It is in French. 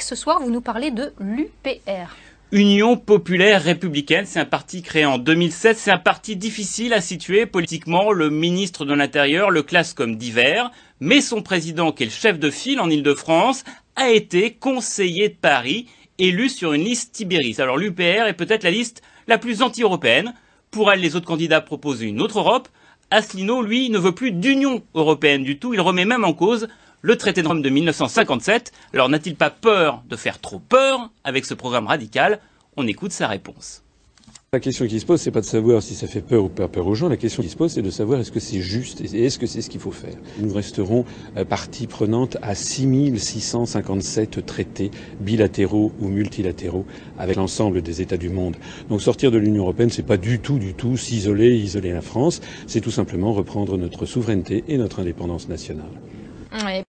Ce soir, vous nous parlez de l'UPR. Union populaire républicaine, c'est un parti créé en 2007, c'est un parti difficile à situer politiquement, le ministre de l'Intérieur le classe comme divers, mais son président, qui est le chef de file en Ile-de-France, a été conseiller de Paris, élu sur une liste Tibéris. Alors l'UPR est peut-être la liste la plus anti-européenne. Pour elle, les autres candidats proposent une autre Europe. Asselineau, lui, ne veut plus d'Union européenne du tout, il remet même en cause le traité de Rome de 1957. Alors n'a-t-il pas peur de faire trop peur avec ce programme radical? On écoute sa réponse. La question qui se pose, c'est pas de savoir si ça fait peur ou pas peur aux gens. La question qui se pose, c'est de savoir est-ce que c'est juste et est-ce que c'est ce qu'il faut faire. Nous resterons euh, partie prenante à 6657 traités bilatéraux ou multilatéraux avec l'ensemble des États du monde. Donc sortir de l'Union européenne, c'est pas du tout, du tout s'isoler, isoler la France. C'est tout simplement reprendre notre souveraineté et notre indépendance nationale. Ouais.